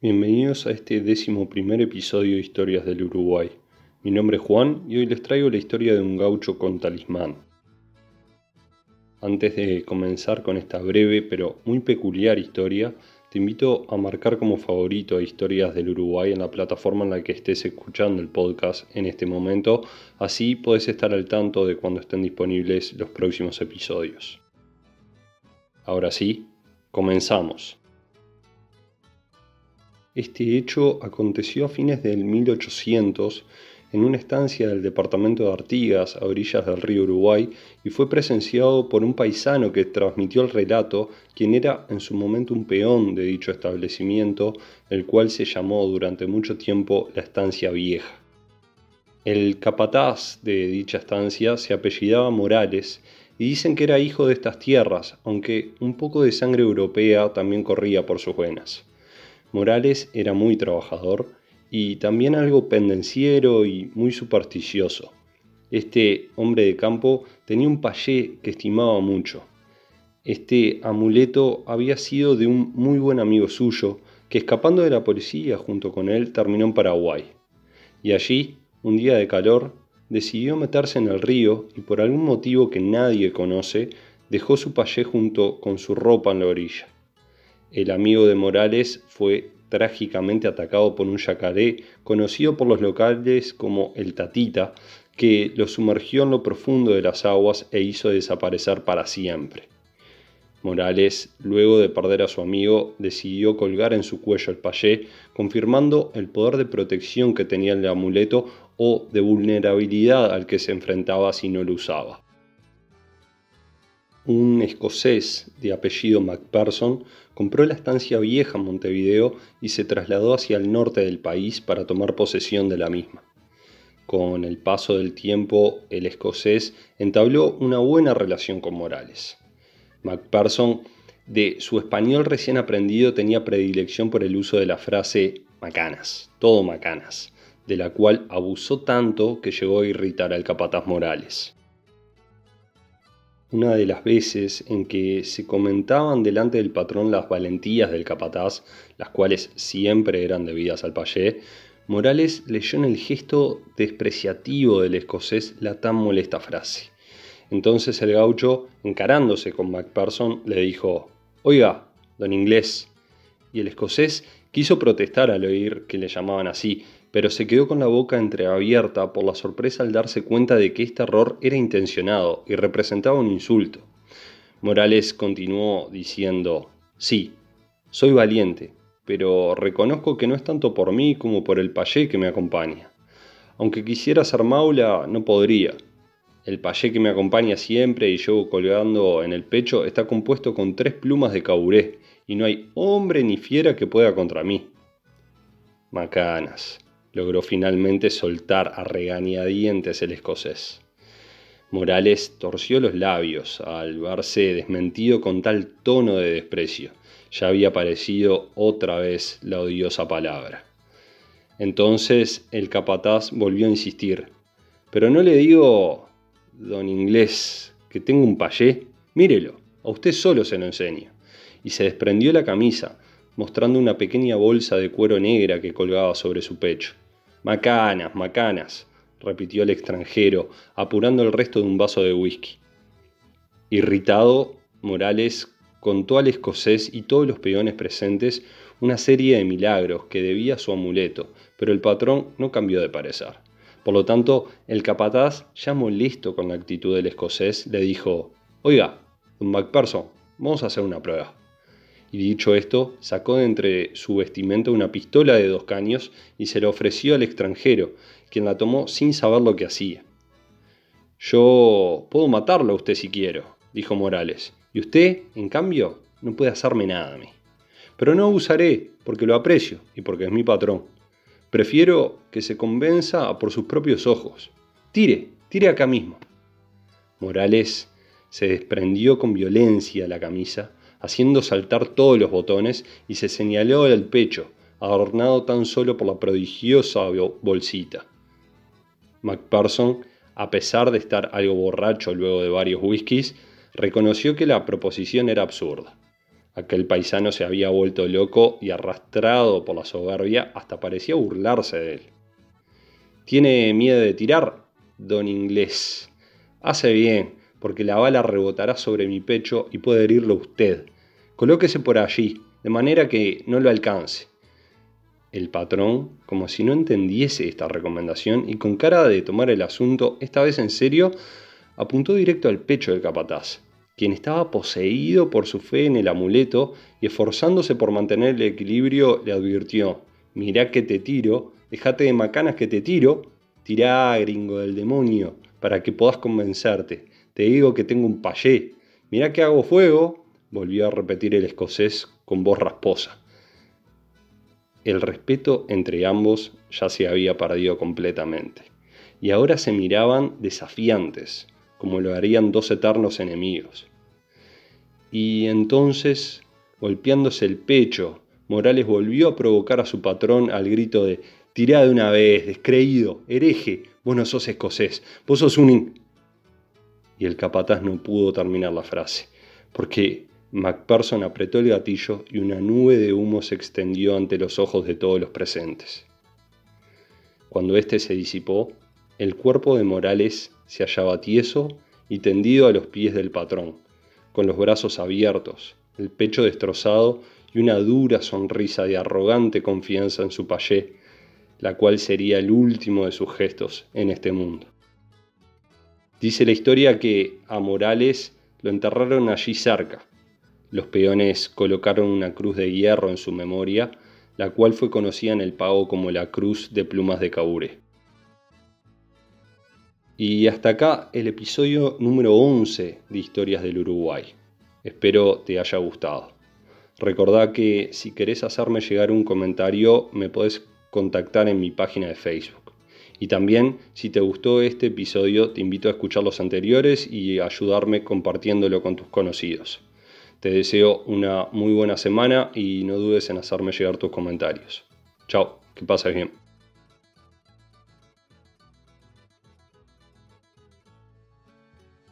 Bienvenidos a este décimo primer episodio de Historias del Uruguay. Mi nombre es Juan y hoy les traigo la historia de un gaucho con talismán. Antes de comenzar con esta breve pero muy peculiar historia, te invito a marcar como favorito a Historias del Uruguay en la plataforma en la que estés escuchando el podcast en este momento, así podés estar al tanto de cuando estén disponibles los próximos episodios. Ahora sí, comenzamos. Este hecho aconteció a fines del 1800 en una estancia del departamento de Artigas, a orillas del río Uruguay, y fue presenciado por un paisano que transmitió el relato, quien era en su momento un peón de dicho establecimiento, el cual se llamó durante mucho tiempo la estancia vieja. El capataz de dicha estancia se apellidaba Morales, y dicen que era hijo de estas tierras, aunque un poco de sangre europea también corría por sus venas. Morales era muy trabajador y también algo pendenciero y muy supersticioso. Este hombre de campo tenía un payé que estimaba mucho. Este amuleto había sido de un muy buen amigo suyo que escapando de la policía junto con él terminó en Paraguay. Y allí, un día de calor, decidió meterse en el río y por algún motivo que nadie conoce, dejó su payé junto con su ropa en la orilla el amigo de Morales fue trágicamente atacado por un yacaré conocido por los locales como el Tatita, que lo sumergió en lo profundo de las aguas e hizo desaparecer para siempre. Morales, luego de perder a su amigo, decidió colgar en su cuello el payé, confirmando el poder de protección que tenía el amuleto o de vulnerabilidad al que se enfrentaba si no lo usaba un escocés de apellido Macpherson compró la estancia vieja en Montevideo y se trasladó hacia el norte del país para tomar posesión de la misma. Con el paso del tiempo, el escocés entabló una buena relación con Morales. Macpherson, de su español recién aprendido, tenía predilección por el uso de la frase macanas, todo macanas, de la cual abusó tanto que llegó a irritar al capataz Morales una de las veces en que se comentaban delante del patrón las valentías del capataz, las cuales siempre eran debidas al payé, Morales leyó en el gesto despreciativo del escocés la tan molesta frase. Entonces el gaucho, encarándose con Macpherson, le dijo, Oiga, don inglés. Y el escocés quiso protestar al oír que le llamaban así, pero se quedó con la boca entreabierta por la sorpresa al darse cuenta de que este error era intencionado y representaba un insulto. Morales continuó diciendo, sí, soy valiente, pero reconozco que no es tanto por mí como por el payé que me acompaña. Aunque quisiera ser maula, no podría. El payé que me acompaña siempre y llevo colgando en el pecho está compuesto con tres plumas de caburé, y no hay hombre ni fiera que pueda contra mí. Macanas logró finalmente soltar a regañadientes el escocés. Morales torció los labios al verse desmentido con tal tono de desprecio. Ya había aparecido otra vez la odiosa palabra. Entonces el capataz volvió a insistir. Pero no le digo, don inglés, que tengo un payé. Mírelo, a usted solo se lo enseño. Y se desprendió la camisa, mostrando una pequeña bolsa de cuero negra que colgaba sobre su pecho. Macanas, macanas, repitió el extranjero, apurando el resto de un vaso de whisky. Irritado, Morales contó al escocés y todos los peones presentes una serie de milagros que debía a su amuleto, pero el patrón no cambió de parecer. Por lo tanto, el capataz, ya molesto con la actitud del escocés, le dijo, Oiga, don Macpherson, vamos a hacer una prueba y dicho esto, sacó de entre su vestimenta una pistola de dos caños y se la ofreció al extranjero, quien la tomó sin saber lo que hacía. Yo puedo matarlo a usted si quiero, dijo Morales, y usted, en cambio, no puede hacerme nada a mí. Pero no abusaré, porque lo aprecio y porque es mi patrón. Prefiero que se convenza por sus propios ojos. Tire, tire acá mismo. Morales se desprendió con violencia la camisa haciendo saltar todos los botones y se señaló el pecho, adornado tan solo por la prodigiosa bolsita. Macpherson, a pesar de estar algo borracho luego de varios whiskies, reconoció que la proposición era absurda. Aquel paisano se había vuelto loco y arrastrado por la soberbia hasta parecía burlarse de él. ¿Tiene miedo de tirar? Don Inglés. Hace bien, porque la bala rebotará sobre mi pecho y puede herirlo usted. Colóquese por allí, de manera que no lo alcance. El patrón, como si no entendiese esta recomendación y con cara de tomar el asunto esta vez en serio, apuntó directo al pecho del capataz, quien estaba poseído por su fe en el amuleto y esforzándose por mantener el equilibrio, le advirtió, mirá que te tiro, déjate de macanas que te tiro, tirá, gringo del demonio, para que puedas convencerte. Te digo que tengo un payé. Mirá que hago fuego, volvió a repetir el escocés con voz rasposa. El respeto entre ambos ya se había perdido completamente, y ahora se miraban desafiantes, como lo harían dos eternos enemigos. Y entonces, golpeándose el pecho, Morales volvió a provocar a su patrón al grito de Tirá de una vez, descreído, hereje, vos no sos escocés, vos sos un... Y el capataz no pudo terminar la frase, porque Macpherson apretó el gatillo y una nube de humo se extendió ante los ojos de todos los presentes. Cuando éste se disipó, el cuerpo de Morales se hallaba tieso y tendido a los pies del patrón, con los brazos abiertos, el pecho destrozado y una dura sonrisa de arrogante confianza en su payé, la cual sería el último de sus gestos en este mundo. Dice la historia que a Morales lo enterraron allí cerca. Los peones colocaron una cruz de hierro en su memoria, la cual fue conocida en el pago como la Cruz de Plumas de Caure. Y hasta acá el episodio número 11 de Historias del Uruguay. Espero te haya gustado. Recordá que si querés hacerme llegar un comentario me podés contactar en mi página de Facebook. Y también, si te gustó este episodio, te invito a escuchar los anteriores y ayudarme compartiéndolo con tus conocidos. Te deseo una muy buena semana y no dudes en hacerme llegar tus comentarios. Chao, que pases bien.